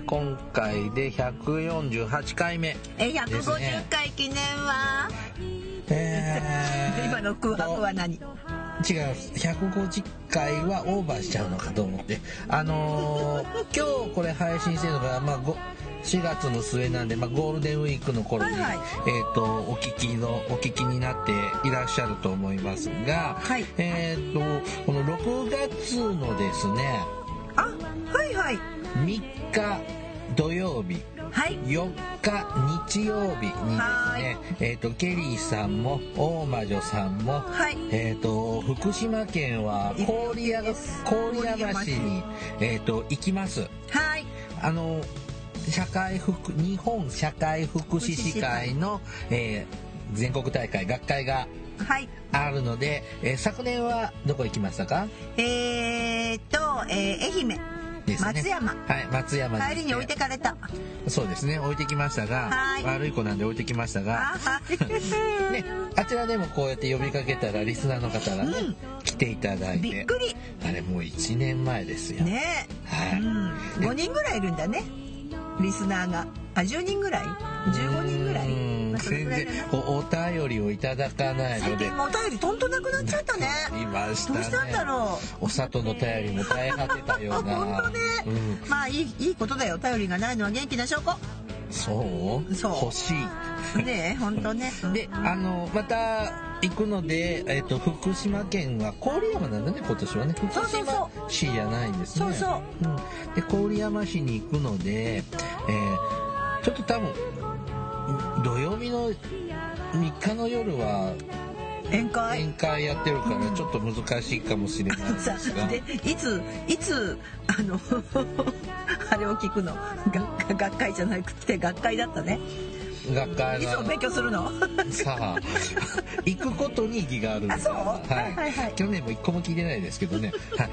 今回で148回目え150回記念は、えー 今の空白は何？違う150回はオーバーしちゃうのかと思ってあのー 今日これ配信してるのが、まあ、ご4月の末なんで、まあ、ゴールデンウィークの頃に、はいはい。えっ、とお聞きのお聞きになっていらっしゃると思いますが、はい。えっ、とこの6月のですねあはいはい。3日土曜日。はい。4日日曜日にですね、えっ、と、ケリーさんも、大魔女さんも、はい。えっ、と、福島県は郡山郡山市に、えっ、と、行きます。はい。あの、社会福、日本社会福祉士会の、えー全国大会、学会がはい。あるので、えー昨年はどこ行きましたか？えー、っと、えー、愛媛ですね。松山。はい、松山帰りに置いてかれた。そうですね、置いてきましたが、はい。悪い子なんで置いてきましたが、ね、あちらでもこうやって呼びかけたらリスナーの方がね、うん。来ていただいて。びっくり。あれもう1年前ですよ、ね。はい、うん。5人ぐらいいるんだね。リスナーが。あ10人ぐらい？15人ぐらい？全然おお便りをいただかない最のでお便りとんとなくなっちゃったね。いましたね。どうしたんだろお里の便りも絶え果てたような。本当ね。うん。うまあいいいいことだよ。頼りがないのは元気な証拠。そう？そう。欲しい。ねえ本当ね。であのまた行くので、えっと福島県は郡山なんだね今年はね。福島市じゃないんですね。そうそう。うん、で郡山市に行くので、えーちょっと多分土曜日の3日の夜は宴会？宴会やってるからちょっと難しいかもしれないですが。でいついつあの あれを聞くの？学学会じゃなくて学会だったね学会いつも勉強するの？さあ行くことに意義があるんだあそう？はい。はいはいはい。去年も一個も聞いてないですけどね、はい、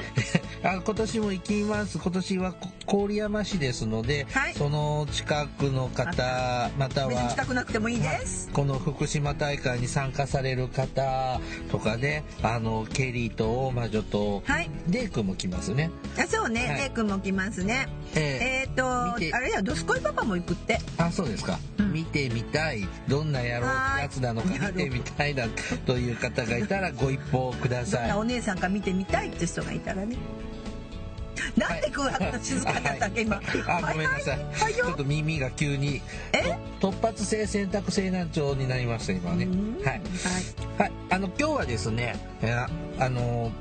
あ今年も行きます。今年はこ郡山市ですので、はい。その近くの方または別に来たくなくてもいいです。この福島大会に参加される方とかであのケリーと大魔女と、はい。デイ君も来ますね。あそうね、はい。レイ君も来ますね。ええ。っ、とあれだよ。ドスコイパパも行くって。あそうですか、うん。見てみたい。どんなやろうってやつなのかはい。見てみたいなという方がいたらご一報ください。なお姉さんか見てみたいって人がいたらね。なんで空白と静かだったっけ今 あごめんなさい、はい。よちょっと耳が急に。え？と突発性選択性難聴になりました今ね。うん。はい、はい、あの今日はですねえーあの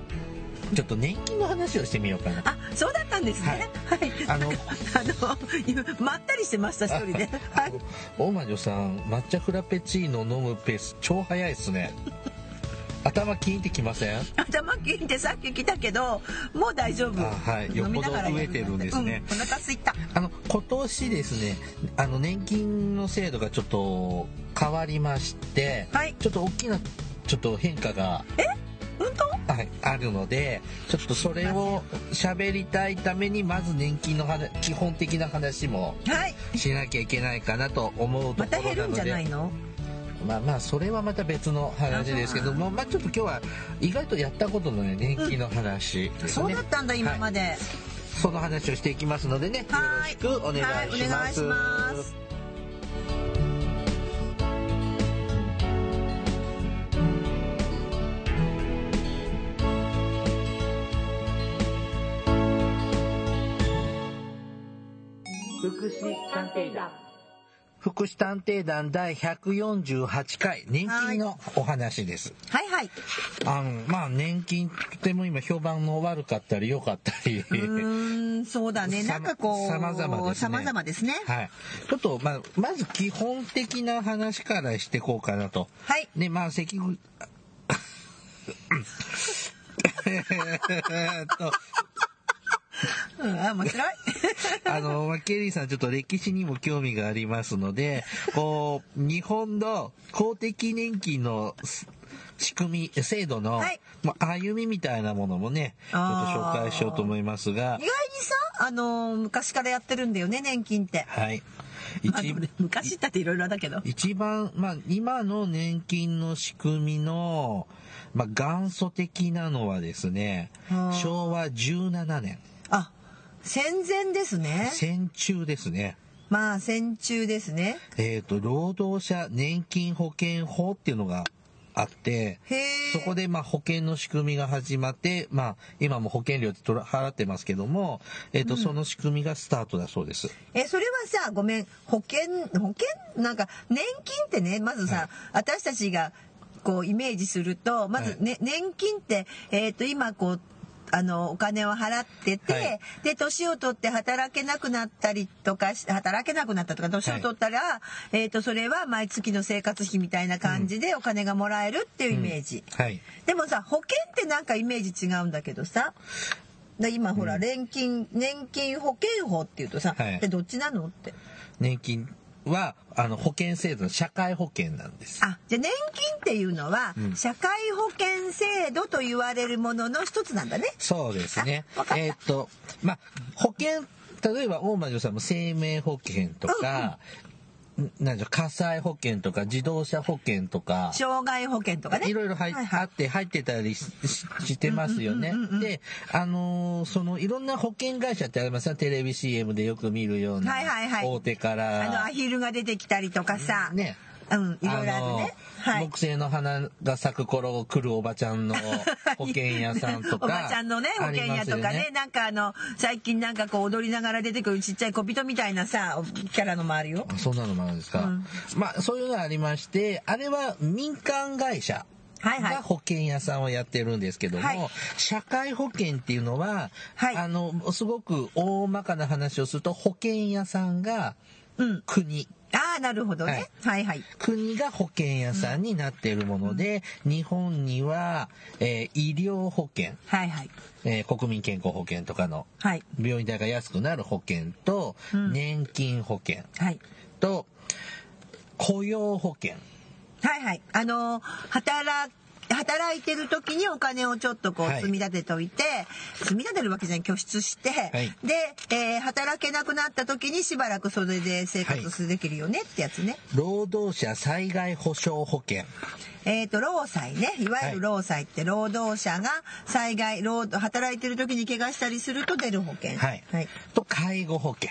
ちょっと年金の話をしてみようかな。あそうだったんですね。はい、あの あのまったりしてました一人で。はい大魔女さん抹茶フラペチーノ飲むペース超早いですね。頭キーンってきません？頭切ってさっき来たけどもう大丈夫。あはい。よっぽど飢えてるんですね。うん、お腹すいた。あの今年ですねあの年金の制度がちょっと変わりまして、はい。ちょっと大きなちょっと変化が本当はい、あるのでちょっとそれを喋りたいためにまず年金の話基本的な話もはい。しなきゃいけないかなと思うとこまたろなの減るんじゃないでの？まあまあそれはまた別の話ですけどもまあちょっと今日は意外とやったことのない年金の話ですね、そうだったんだ今まで、その話をしていきますのでねよろはいしくお願いします。福祉探偵団福祉探偵団第148回年金のお話です。はいはいあのまあ年金とても今評判の悪かったり良かったり。うーんそうだねなんかこうさまざまですね様々ですねはい。ちょっと、まあ、まず基本的な話からしていこうかなと。はいで、まあ、関口、えーっと、うん、あ面白い。あの、まあ、ケリーさんちょっと歴史にも興味がありますので、こう、日本の公的年金のす仕組み、制度の、はいまあ、歩みみたいなものもね、ちょっと紹介しようと思いますが意外に、さ、あのー昔からやってるんだよね、年金って。はい。まあ一昔だっていろいろだけど。一番、まあ、今の年金の仕組みの、まあ、元祖的なのはですねはあ、昭和17年、あ、戦前ですね。戦中ですね。まあ、戦中ですね。えっ、と、労働者年金保険法っていうのがあって。そこでまあ保険の仕組みが始まって、まあ今も保険料って払ってますけども、えっ、と、その仕組みがスタートだそうです。え、それはさ、ごめん、保険、保険？なんか、年金ってね、まずさ、はい私たちが、こう、イメージすると、まず、ね、年金って、えっ、と、今、こう、あの、お金を払ってて、はい。で、年を取って働けなくなったりとかし、働けなくなったとか、年を取ったら、えっ、と、それは毎月の生活費みたいな感じでお金がもらえるっていうイメージ。はい。でもさ保険ってなんかイメージ違うんだけどさで今ほら、年金年金保険法っていうとさ、はい。でどっちなのって。年金は、あの、保険制度の社会保険なんです。あじゃあ年金っていうのは、うん社会保険制度と言われるものの一つなんだねそうですねあわかっ。たえっ、と、まあ、保険、例えば大魔女さんも生命保険とか、んなん火災保険とか自動車保険とか、障害保険とかねいろいろ入っはいはいあって入ってたりしてますよね。で、あのーそのいろんな保険会社ってありますよ。テレビ CM でよく見るようなはいはいはい大手から。あのアヒルが出てきたりとかさ、ね。うんいろいろあるね。はい。木製の花が咲く頃来るおばちゃんの保険屋さんとか。おばちゃんのね保険屋とかね。ありますよなんかあの最近なんかこう踊りながら出てくるちっちゃい小人みたいなさキャラのもあるよ。あそんなのもあるんですか？うん。まあ、そういうのがありまして、あれは民間会社。はいはい。が保険屋さんをやってるんですけども、はい。社会保険っていうのは、はい。あの、すごく大まかな話をすると、保険屋さんがうん。国、ああなるほどね、はい、はい国が保険屋さんになっているもので、日本には、えー医療保険、はいはい。えー国民健康保険とかのはい。病院代が安くなる保険と、うん。年金保険はい。と、雇用保険。はいはい。あのー働働いてる時にお金をちょっとこうはい積み立てといて、積み立てるわけじゃない拠出して、いで、えー働けなくなった時にしばらくそれで生活できるよねってやつね。労働者災害保障保険。えっ、と労災ねいわゆる労災って労働者が災害労働いてる時に怪我したりすると出る保険。はい。はい。と、介護保険。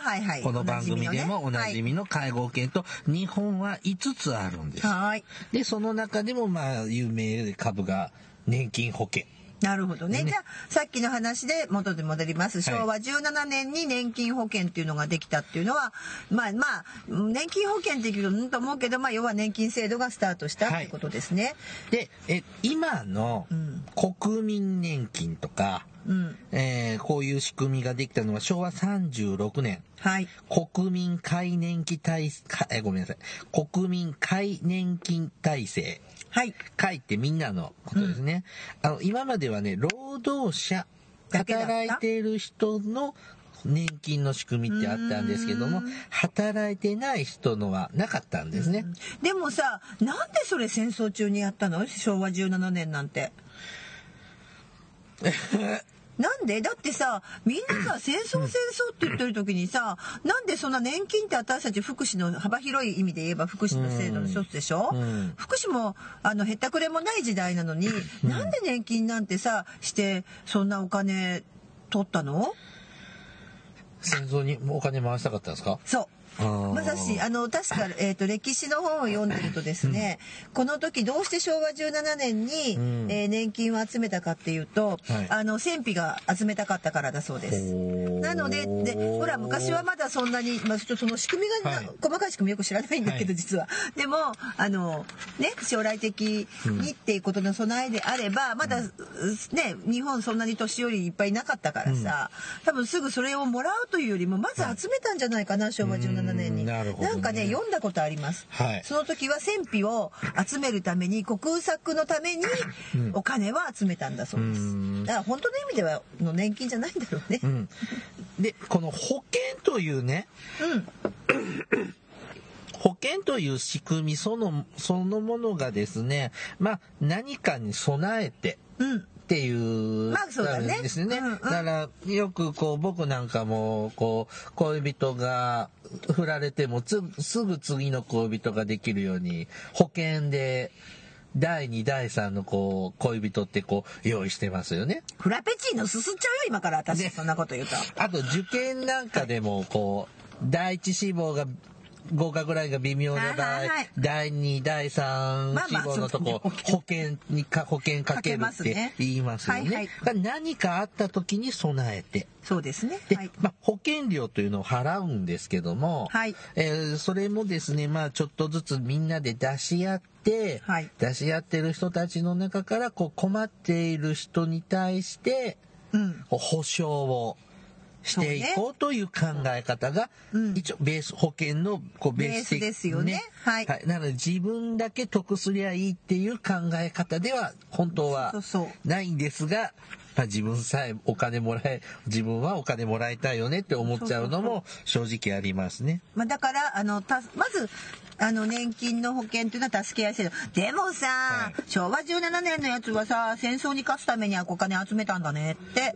はいはい。この番組でもおなじみの介護保険と、日本は5つあるんです。はい。はいで、その中でもまあ、有名で株が年金保険。なるほどね。ねじゃあ、さっきの話で元で戻ります。昭和17年に年金保険っていうのができたっていうのは、まあまあ、年金保険って言うと、うんと思うけど、まあ、要は年金制度がスタートしたっていうことですね。で、え、今のうん国民年金とか、うん。えーこういう仕組みができたのは昭和36年。はい。国民皆年金体、かえごめんなさい。国民皆年金体制。はい。会ってみんなのことですね。あの、今まではね、労働者、働いている人の年金の仕組みってあったんですけども働いてない人のはなかったんですね。でもさ、なんでそれ戦争中にやったの？昭和17年なんて。なんで？だってさみんなが戦争戦争って言ってる時にさなんでそんな年金って私たち福祉の幅広い意味で言えば福祉の制度の一つでしょ、うん福祉もあのへったくれもない時代なのに、なんで年金なんてさしてそんなお金取ったの？戦争にお金回したかったんですか？そうまさしあの確か、えー、と歴史の本を読んでるとですね、この時どうして昭和17年に、うん。えー年金を集めたかっていうと、はい。あの戦費が集めたかったからだそうです。なのででほら昔はまだそんなに、まあ、ちょっとその仕組みが、はい。細かい仕組みよく知らないんだけど、はい。実は。でもあのね将来的にっていうことの備えであればまだね日本そんなに年寄りいっぱいいなかったからさ、多分すぐそれをもらうというよりもまず集めたんじゃないかな昭和17年に。なるほどねんかね読んだことあります。はいその時は戦費を集めるために国策のためにお金は集めたんだそうです。うんだから本当の意味ではの年金じゃないんだろうね。うん、でこの保険というねうん。保険という仕組みそのそのものがですねまあ何かに備えてうん。っていう、まあそうですね。だから、よくこう、僕なんかも、こう、恋人が振られてもつ、すぐ次の恋人ができるように、保険で、第2、第3のこう、恋人ってこう、用意してますよね。フラペチーノすすっちゃうよ今から私そんなこと言うと。あと、受験なんかでも、こう、第一志望が、合格ラインが微妙な場合、はいはいはい第2、第3まあまあ志望のとこ、保険にか、保険かけるって言いますよね。はいはい何かあった時に備えて。そうですね。で、はい。まあ、保険料というのを払うんですけども、はいえーそれもですね、まあ、ちょっとずつみんなで出し合って、はい出し合ってる人たちの中から、こう、困っている人に対して、うん。保証をしていこうという考え方が、うん。一応ベース保険のこうベース的ベースですよね。はい。なので自分だけ得すりゃいいっていう考え方では本当はないんですが、まあ、自分さえお金もらえ自分はお金もらいたいよねって思っちゃうのも正直ありますね。まあだからあのたまずあの年金の保険っていうのは助け合い制度。でもさ、はい。昭和17年のやつはさ戦争に勝つためにはお金集めたんだねって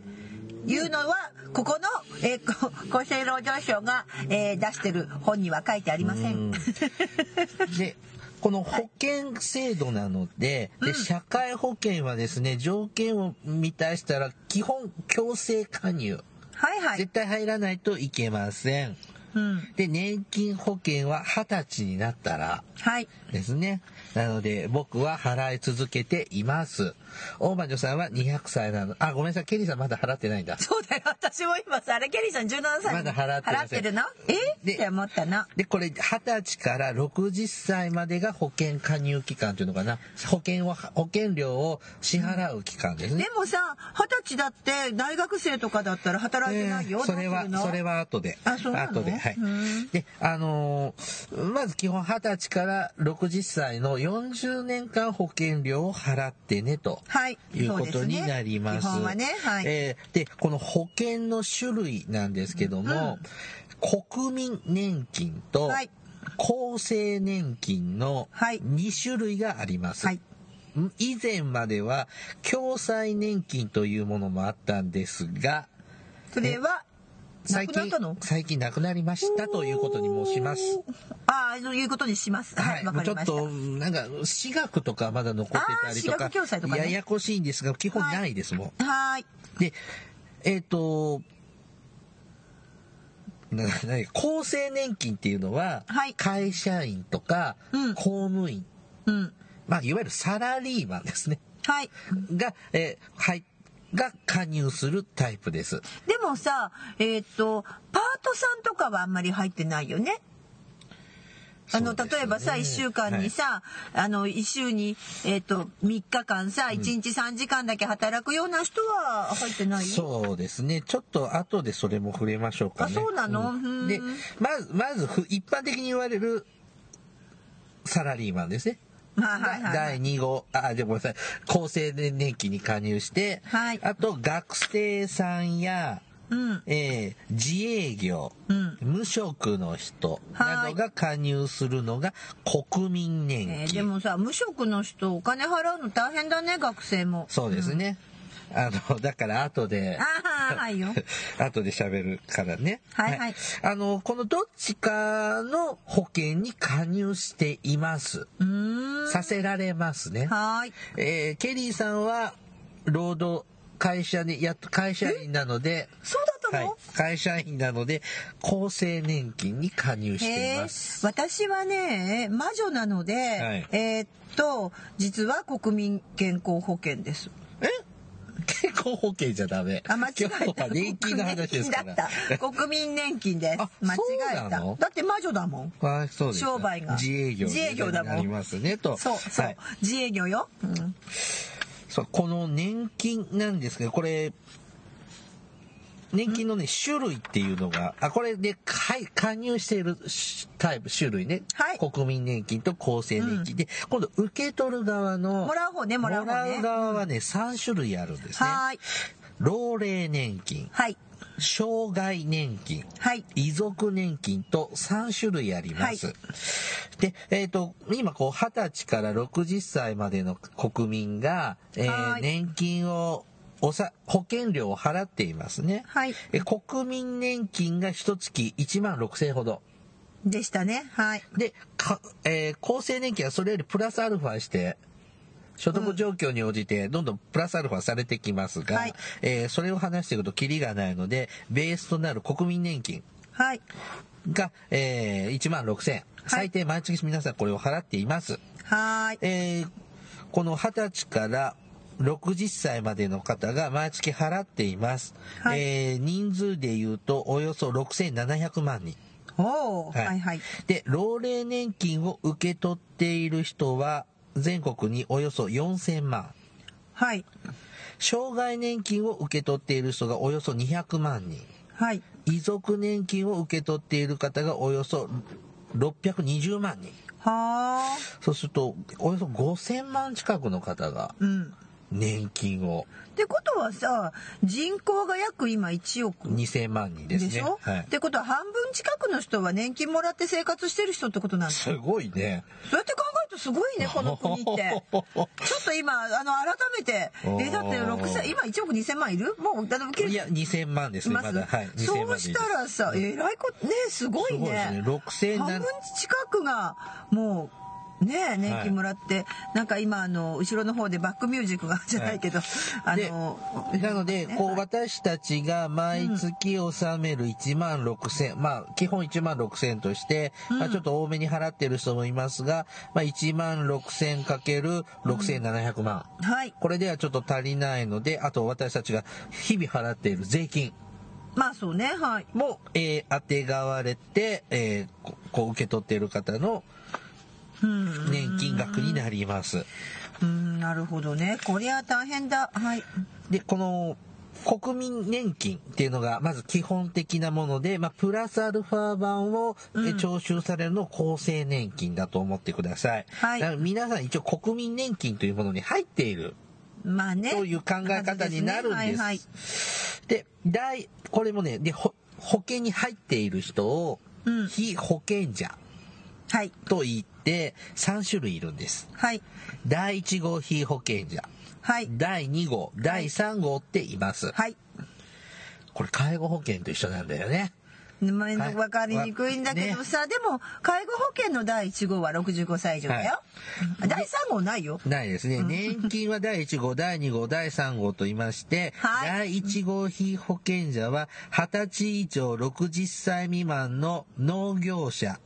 いうのはここの、えーこ厚生労働省が、えー出してる本には書いてありませうんん。でこの保険制度なので,、で社会保険はですね条件を満たしたら基本強制加入はいはい絶。対入らないといけません。うん。で年金保険は二十歳になったらはい。ですね。なので僕は払い続けています。大魔女さんは200歳なの。あ、ごめんなさい。ケリーさんまだ払ってないんだ。そうだよ。私も今さ、あれ、ケリーさん17歳まだ払って払ってるの？え？でって思ったの。で、これ、二十歳から60歳までが保険加入期間というのかな。保険を、保険料を支払う期間ですねで。もさ、二十歳だって大学生とかだったら働いてないよ。えーそれはそれは後であそうなの？後ではいうんであのーまず基本二十歳から60歳の40年間保険料を払ってねとはい。いうことになります。はね。はい。えーでこの保険の種類なんですけども、国民年金とはい厚生年金のはい2種類があります。はい。以前までは共済年金というものもあったんですがそれは、な最近最近なくなりましたということに申します。ああ、いうことにします。は、はいい、わもうちょっかりました。となんか私学とかまだ残ってたりとかあー私学共済とかねややこしいんですが基本ないですもん。はーい。でえっ、となな厚生年金っていうのは、はい会社員とか、うん公務員、うん。まあ、いわゆるサラリーマンですねはい。が、えーはい、が加入するタイプです。でもさ、えっ、と、パートさんとかはあんまり入ってないよね。あの、例えばさ、1週間にさ、あの、1週に、えっ、と、3日間さ、1日3時間だけ働くような人は入ってない？よ。そうですね。ちょっと後でそれも触れましょうかね。あそうなの？んうんで、まず、まずふ、一般的に言われるサラリーマンですね。はいはいはい。第2号、あ、でもごめんなさい。厚生年金に加入して、はいあと学生さんや、うん。えー自営業、うん。無職の人などが加入するのが国民年金。えーでもさ、無職の人、お金払うの大変だね、学生も。そうですね。あの、だから後で、ああ、はいよ。後で喋るからね。はいはいあの、このどっちかの保険に加入しています。うーん。させられますね。はーい。えーケリーさんは、労働、会社に、やっと会社員なので、そうだったはいの、会社員なので、厚生年金に加入しています。私はね魔女なので、いえーっと実は国民健康保険ですえ健康康保険じゃダメ。あ、間違えた。年金の話ですから。った。国民年金ですあ。間違えた。だって魔女だもん。あそうですか商売が自営業自営業だもんになりますねとそう、そう。はい自営業よ。うん。そうこの年金なんですけどこれ年金のね種類っていうのがあこれではい加入しているしタイプ種類ね、はい国民年金と厚生年金で、今度受け取る側のもらう方ね、もらう方ね。側はね3種類あるんですねはーい。老齢年金はい。障害年金はい。遺族年金と3種類あります。はで、えっ、と、今こう20歳から60歳までの国民が、えーはい年金をおさ保険料を払っていますね。はい。え国民年金が一月1万6000円ほど。でしたね。はい。で、かえー厚生年金はそれよりプラスアルファして、所得状況に応じてどんどんプラスアルファされてきますが、はいえーそれを話していくとキリがないので、ベースとなる国民年金はい。が、えー、1万6000円。最低毎月皆さんこれを払っています。はーい。えーこの20歳から60歳までの方が毎月払っています。はいえー人数で言うとおよそ6700万人。おお、はいはいはい。で、老齢年金を受け取っている人は全国におよそ4000万。はい。障害年金を受け取っている人がおよそ200万人。はい。遺族年金を受け取っている方がおよそ620万人。はあ。そうすると、およそ5000万近くの方がうん。年金をってことはさ、人口が約今1億。2000万人でね。ですしょ、はいっ。てことは半分近くの人は年金もらって生活してる人ってことなんですすごいね。そうやって考えるとすごいね、この国って。ちょっと今、あの、改めて、え、だって6歳、今1億2000万いる？もう、だっていや、2000万ですね、いまだ。はい。2000そうしたらさ、えらいこと、ね、すごいすごいですねね。6000半分近くが、もう、ね年金もらって、なんか今あの後ろの方でバックミュージックがじゃないけど、あでのなので、ね。こう、私たちが毎月納める1万6000、まあ、基本1万6000として、まあ、ちょっと多めに払ってる人もいますが、まあ、1万6000かける6700万。はい。これではちょっと足りないので、あと私たちが日々払っている税金。まあそうねはい。も、えー、当てがわれて、えーここう受け取っている方のうん年金額になります。うんなるほどね。こりゃ大変だ。はい。で、この、国民年金っていうのがまず基本的なもので、まあ、プラスアルファ版を、えうん。徴収されるのを厚生年金だと思ってください。はい。皆さん一応国民年金というものに入っている。まあね。という考え方になるんです。はいはい。で、大、これもね、で、ほ保険に入っている人を、うん。非保険者はい。と言って3種類いるんです。はい。第1号非保険者、はい。第2号、第3号っています。はい。これ介護保険と一緒なんだよね。分かりにくいんだけどさ、でも介護保険の第1号は65歳以上だよ、第3号ないよ。ないですね。年金は第1号、第2号、第3号と言いまして、はい。第1号被保険者は20歳以上60歳未満の農業者、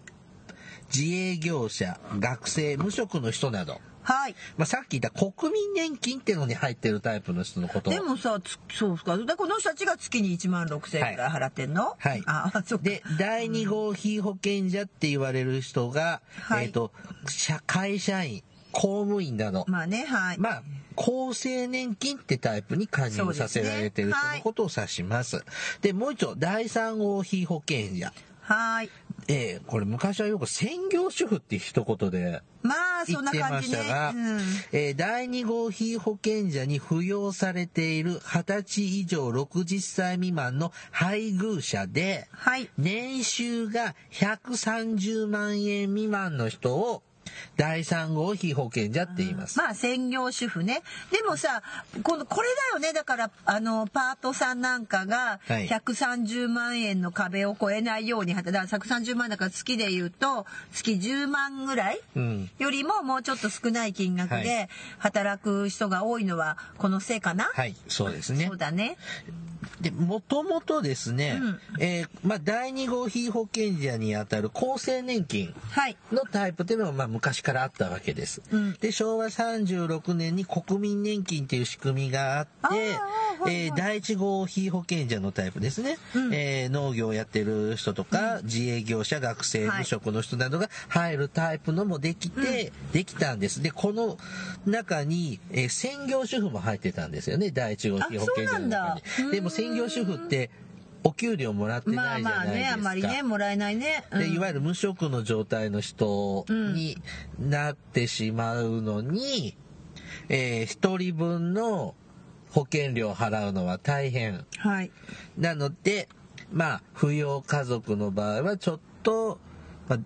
自営業者、学生、無職の人など、はい。まあ、さっき言った国民年金っていうのに入ってるタイプの人のこと。をでもさつそうか。でこの人たちが月に1万6千円ぐらい払ってんの？はい。ああそっか。で、第2号被保険者って言われる人が、はい。えっ、と、社会社員、公務員など、まあねはい、まあ、厚生年金ってタイプに加入させられてる人のことを指します。でもう一丁、第3号被保険者。はいえーこれ昔はよく専業主婦って一言でまあそんな言ってましたが、うん。えー第2号被保険者に扶養されている20歳以上60歳未満の配偶者で、はい。年収が130万円未満の人を第3号被保険者って言います。まあ専業主婦ね。でもさこのこれだよね。だからあのパートさんなんかがはい。130万円の壁を超えないようにだから130万だから月で言うと月10万ぐらいうん。よりももうちょっと少ない金額はで働く人が多いのはこのせいかな、はい、そうですね。そう。だねで、もともとですね、うんえーまあ、第2号被保険者にあたる厚生年金はい。のタイプっていうのは、まあ、昔からあったわけです。うんで、昭和36年に国民年金っていう仕組みがあって、えー第1号被保険者のタイプですね。うんえー農業をやってる人とか、自営業者、学生、はい無職の人などが入るタイプのもできて、できたんです。で、この中に、えー専業主婦も入ってたんですよね、第1号被保険者の中に。でも専業主婦って、お給料もらってまないじゃあまあね、ないですか。あんまりね、もらえないね。うんでいわゆる無職の状態の人になってしまうのに、えー一人分の保険料を払うのは大変。はい。なので、まあ、扶養家族の場合はちょっと、まあ、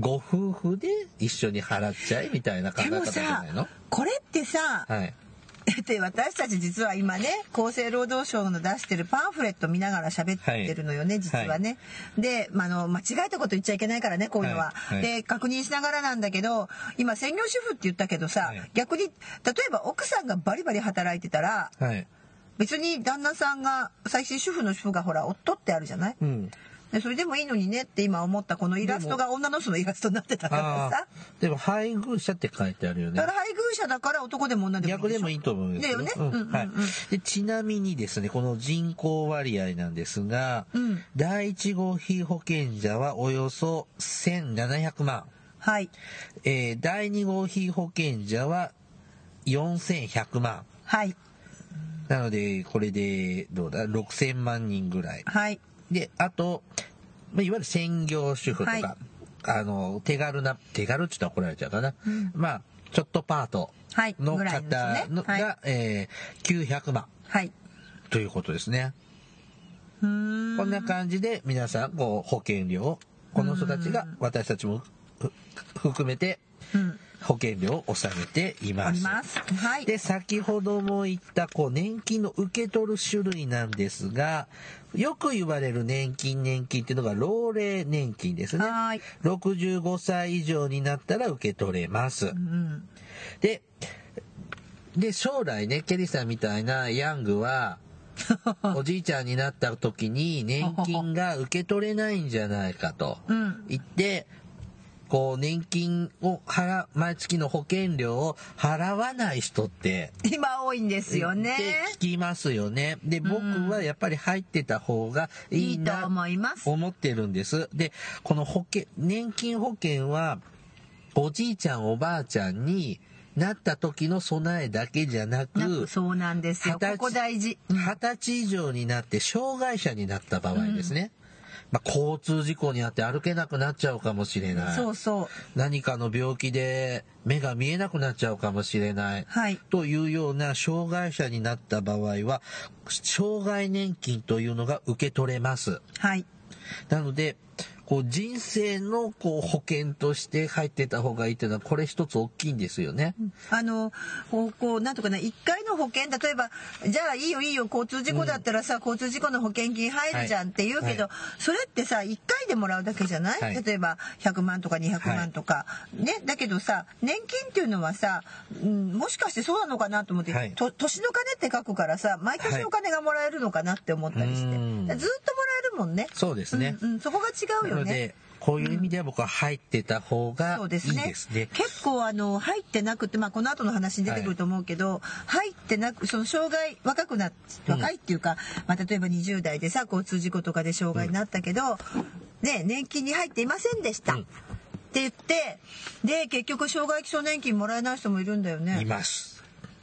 ご夫婦で一緒に払っちゃえみたいな考え方じゃさないの？これってさ、はい。で私たち実は今ね厚生労働省の出してるパンフレット見ながら喋ってるのよね、はい実はね。で、まあ、あの間違えたこと言っちゃいけないからねこういうのは。はいはいで確認しながらなんだけど今専業主婦って言ったけどさ、はい逆に例えば奥さんがバリバリ働いてたらはい。別に旦那さんが最近主婦の主婦がほら夫ってあるじゃない？うん。でそれでもいいのにねって今思ったこのイラストが女の人のイラストになってたからあさ。あ。でも、配偶者って書いてあるよね。だか。ら配偶者だから男でも女でも逆でもいいと思うんですよだよね。うん。うんうんうん。はい、でちなみにですねこの人口割合なんですが、うん。第1号被保険者はおよそ1700万、はい。えー第2号被保険者は4100万。はい。なのでこれでどうだ？6000万人ぐらい。はいであと、まあ、いわゆる専業主婦とか、はいあの手軽な手軽って言ったら怒られちゃうかな、うんまあちょっとパートはいのぐらいのです方のねはいが、えー900万はい。ということですね。こんな感じで皆さんこう保険料をこの人たちが私たちもふ含めてうん。保険料を納めています。ます。はい。で先ほども言ったこう年金の受け取る種類なんですがよく言われる年金年金っていうのが老齢年金ですね。はい。65歳以上になったら受け取れます。うん。で、で、将来ね、ケリーさんみたいなヤングは、おじいちゃんになった時に年金が受け取れないんじゃないかとうん。言って、こう年金を払、毎月の保険料を払わない人って、今多いんですよね。って聞きますよね。で、僕はやっぱり入ってた方がいいいと思います。思ってるんです。で、この保険、年金保険は、おじいちゃんおばあちゃんになった時の備えだけじゃなくか、そうなんですよ。ここ大事。うん二十歳以上になって障害者になった場合ですね。まあ、交通事故にあって歩けなくなっちゃうかもしれない。そうそう。何かの病気で目が見えなくなっちゃうかもしれない。はい。というような障害者になった場合は、障害年金というのが受け取れます。はい。なので、こう人生のこう保険として入ってた方がいいっていうのはこれ一つ大きいんですよね。あの、こう、こうなんとかな、一回の保険、例えば、じゃあいいよいいよ、交通事故だったらさ、交通事故の保険金入るじゃんって言うけど、はそれってさ、一回でもらうだけじゃない、はい。例えば、100万とか200万とか。ね、だけどさ、年金っていうのはさ、うん、もしかしてそうなのかなと思って、はい。と年の金って書くからさ、毎年お金がもらえるのかなって思ったりして。うん。ずっともらえるもんね。そうですね。うん、うん、そこが違うよね。なので、こういう意味では僕は入ってた方がいいですねですね。結構あの入ってなくて、まあ、この後の話に出てくると思うけど、入ってなくその障害若くな若いっていうか、まあ、例えば20代でさ交通事故とかで障害になったけど、ね、年金に入っていませんでした、うんって言ってで結局障害基礎年金もらえない人もいるんだよいね。ます。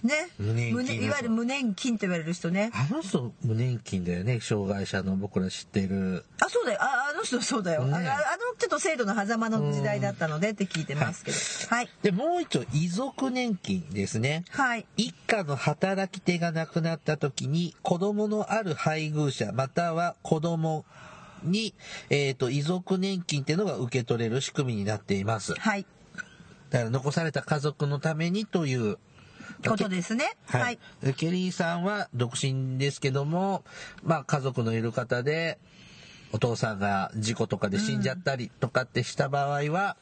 ね無年金無いわゆる無年金と言われる人ね。あの人無年金だよね。障害者の僕ら知ってる。あそうだよああの人そうだよ、ねああのちょっと制度の狭間の時代だったのでって聞いてますけど、はいで、もう一丁、遺族年金ですね。はい一家の働き手が亡くなった時に子供のある配偶者または子供に、えっ、と、遺族年金っていうのが受け取れる仕組みになっています。はいだから残された家族のためにという。ことですね。はい、はい。ケリーさんは独身ですけども、まあ家族のいる方で、お父さんが事故とかで死んじゃったりとかってした場合は、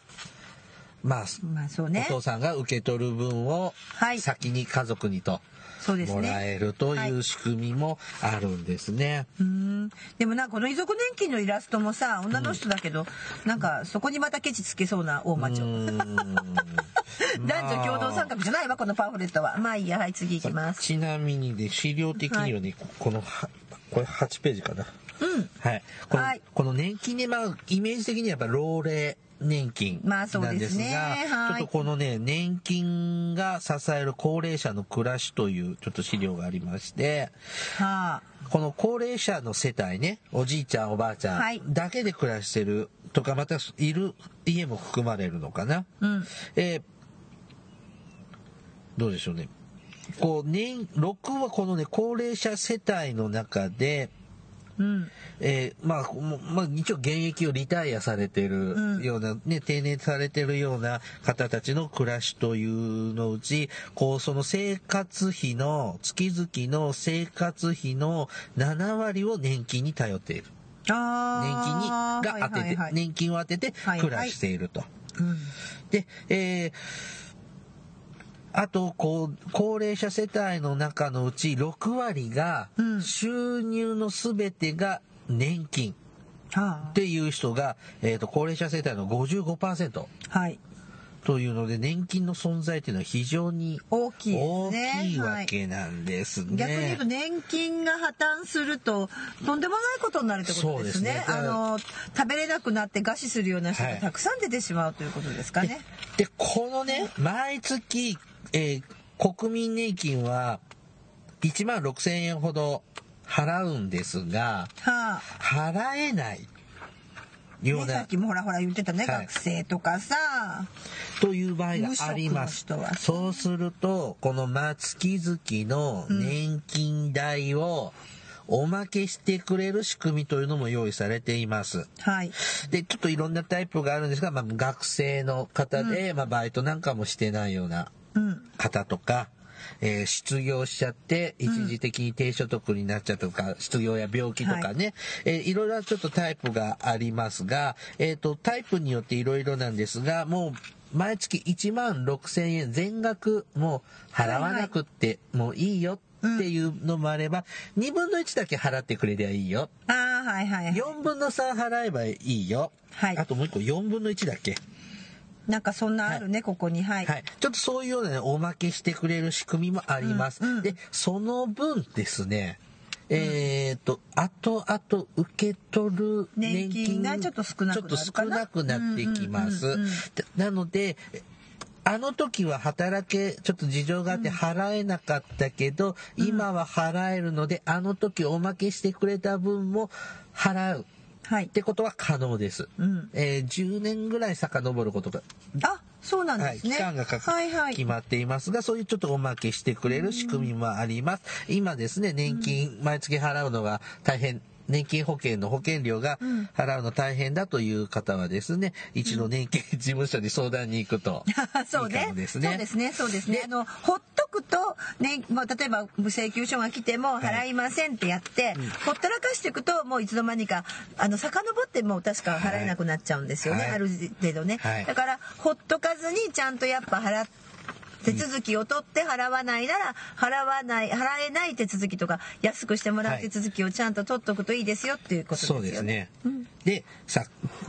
まあ、まあそうね。お父さんが受け取る分をはい。先に家族にと。そうですねもらえるという仕組みもあるんですね。うーん。でもなんかこの遺族年金のイラストもさ女の人だけど、なんかそこにまたケチつけそうな大魔女、男女共同参画じゃないわこのパンフレットは。まあいいやはい次行きます。ちなみにね資料的にはね、このはこれ8ページかな。うん。はい。この,、はい。この年金ね、まあ、イメージ的にはやっぱ老齢年金まあそうなんですが、ですねはい。ちょっとこのね、年金が支える高齢者の暮らしというちょっと資料がありまして、はあ。この高齢者の世帯ね、おじいちゃんおばあちゃはい。んだけで暮らしてるとか、またいる家も含まれるのかな。うん。えーどうでしょうね。こう、年、6はこのね、高齢者世帯の中で、うん。えーまあ、まあ、一応現役をリタイアされてるような、ね、定年されてるような方たちの暮らしというのうち、こう、その生活費の、月々の生活費の7割を年金に頼っている。あ年金に、が当てて、はいはい。はい年金を当ててはい暮らしていると。うんで、えーあと、こう、高齢者世帯の中のうち6割がう、ん収入のすべてが年金はっていう人が、えっ、と、高齢者世帯の55%あはいというので、年金の存在っていうのは非常に大きいです大ねきいわはいけなんですね。逆に言うと年金が破綻するととんでもないことになるってことですね。すねあの食べれなくなって餓死するような人がはいたくさん出てしまうということですかね。で、このね、毎月、えー国民年金は1万6千円ほど払うんですが、はあ。払えないようね、さなっ、きもほらほら言ってたね、はい学生とかさという場合があります。そうすると、このまあ月々の年金代をおまけしてくれる仕組みというのも用意されています。はいで、ちょっといろんなタイプがあるんですが、まあ、学生の方で、まあ、バイトなんかもしてないようなうん方とか、えー失業しちゃって一時的に低所得になっちゃったとか、失業や病気とかね、い。えーいろいろちょっとタイプがありますが、えっ、と、タイプによっていろいろなんですが、もう毎月1万6千円全額もう払わなくってもういいよっていうのもあれば、2分の1だけ払ってくれりゃいいよ。ああはいはいはい。4分の3払えばいいよ。はい。あともう一個4分の1だっけ？なんかそんなあるね、ここに。はい、はい。ちょっとそういうようなね、おまけしてくれる仕組みもあります。うんうん。で、その分ですね、えっ、と、後々受け取る年金がちょっと少なくなちょっと少なくなってきます。なので、あの時は働け、ちょっと事情があって払えなかったけど、今は払えるので、あの時おまけしてくれた分も払うはい。ってことは可能です。うん。えー10年ぐらい遡ることが。あそうなんはい、ですね、期間がかかはいはい。決まっていますが、そういうちょっとおまけしてくれる仕組みもあります。今ですね、年金、毎月払うのが大変、年金保険の保険料がうん払うの大変だという方はですね、一度年金事務所に相談に行くと そうねいいかもですね。そうですね。そうですね。であの、ほっとくと、ね、まあ、例えば、請求書が来ても払いませんってやって、ほったらかしていくと、もういつの間にか、あの、遡ってもう確か払えなくなっちゃうんですよね。はいある程度ね。はいだから、ほっとかずに、ちゃんとやっぱ払って、手続きを取って払わないなら払わない払えない手続きとか安くしてもらう手続きをちゃんと取っとくといいですよっていうことですよね。そうですね。うんで、さ、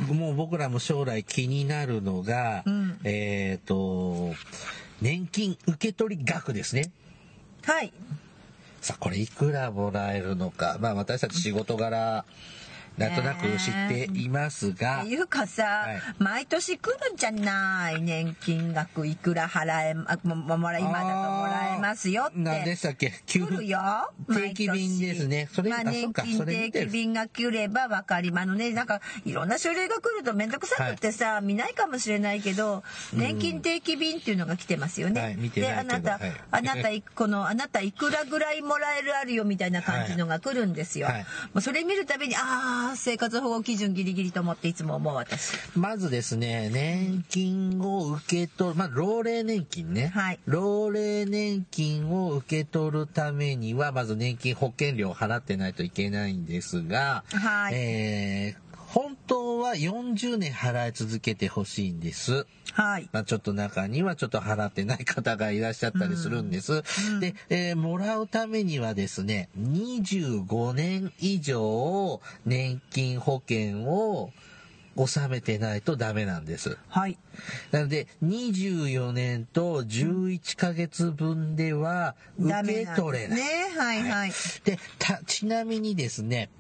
もう僕らも将来気になるのが、うんえっ、と、年金受け取り額ですね。はい。さあ、これいくらもらえるのか。まあ私たち仕事柄、なんとなく知っていますが。いうかさ、はい。毎年来るんじゃない？年金額いくら払えあもももら今だともらえますよって。何でしたっけ？給付来るよ。定期便ですね。それまあ、年金定期便が来れば分かりまのねなんかいろんな書類が来ると面倒くさくってさ、見ないかもしれないけど年金定期便っていうのが来てますよね、はい見てないけどであなた、はい。あなたい このあなたいくらぐらいもらえるあるよみたいな感じのが来るんですよ、はい。もうそれ見るたびにああ生活保護基準ギリギリと思っていつも思う私。まずですね、年金を受け取る、まあ、老齢年金ね。はい。老齢年金を受け取るためには、まず年金保険料を払ってないといけないんですが、はい。えー本当は40年払い続けてほしいんです。はい。まあ、ちょっと中にはちょっと払ってない方がいらっしゃったりするんです。うんで、えーもらうためにはですね、25年以上年金保険を納めてないとダメなんです。はい。なので、24年と11ヶ月分では受け取れない。ね。はいはい。で、た、ちなみにですね、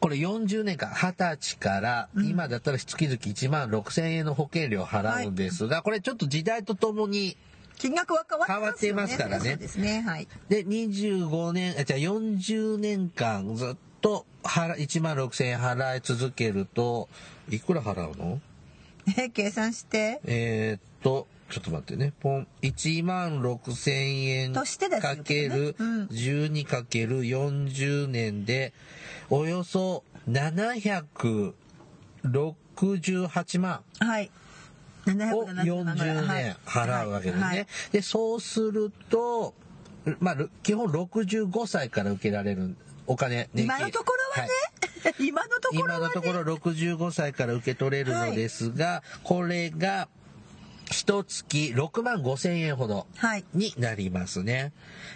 これ40年間、20歳から、今だったら月々1万6千円の保険料を払うんですが、これちょっと時代とともに、金額は変わってますよね。変わってますからねそうですね。はい。で、25年、あじゃあ40年間ずっと払、1万6千円払い続けると、いくら払うの？え、計算して。えーっと、ちょっと待ってね。ポン。1万6千円としてですよかけるうん。12かける40年で、およそ768万。はい。を770万ぐらい。40年払うわけですね。で、そうすると、まあ、る基本65歳から受けられるお金、年金 今のところはね、今のところはね。今のところ65歳から受け取れるのですが、これが一月6万5千円ほどはい。になりますね。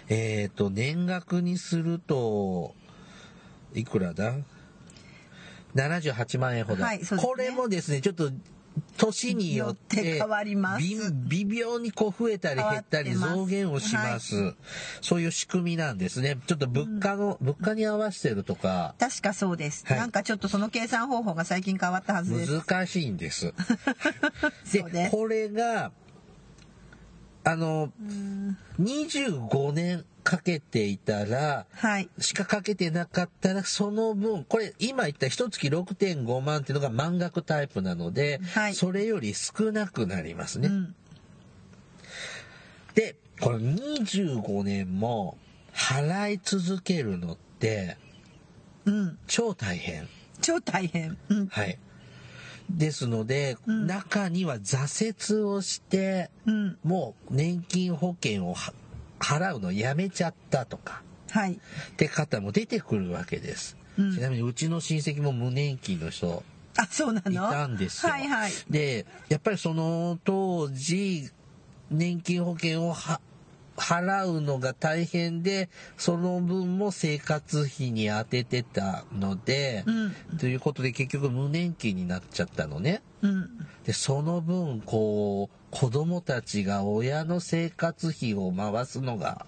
えっ、と、年額にすると、いくらだ ?78 万円ほど。はいねこれもですね、ちょっと、年によってて変わります。微微妙にこう増えたり減ったり増減をします、そういう仕組みなんですね。ちょっと物価の、物価に合わせてるとか。確かそうです。はい。なんかちょっとその計算方法が最近変わったはずです。難しいんです。そうねでこれがあの25年かけていたらはい。しかかけてなかったらその分これ今言った一月6.5万っていうのが満額タイプなので、はいそれより少なくなりますね。うん。でこの25年も払い続けるのってうん。超大変。超大変。うん。はい。ですので、うん中には挫折をして、うん。もう年金保険をは払うのやめちゃったとかはい。って方も出てくるわけです。うんちなみにうちの親戚も無年金の人あ、そうなのいたんですよ。はいはい。で、やっぱりその当時、年金保険をは払うのが大変で、その分も生活費に充ててたので、うん。ということで結局無年金になっちゃったのね。うん。で、その分、こう、子供たちが親の生活費を回すのが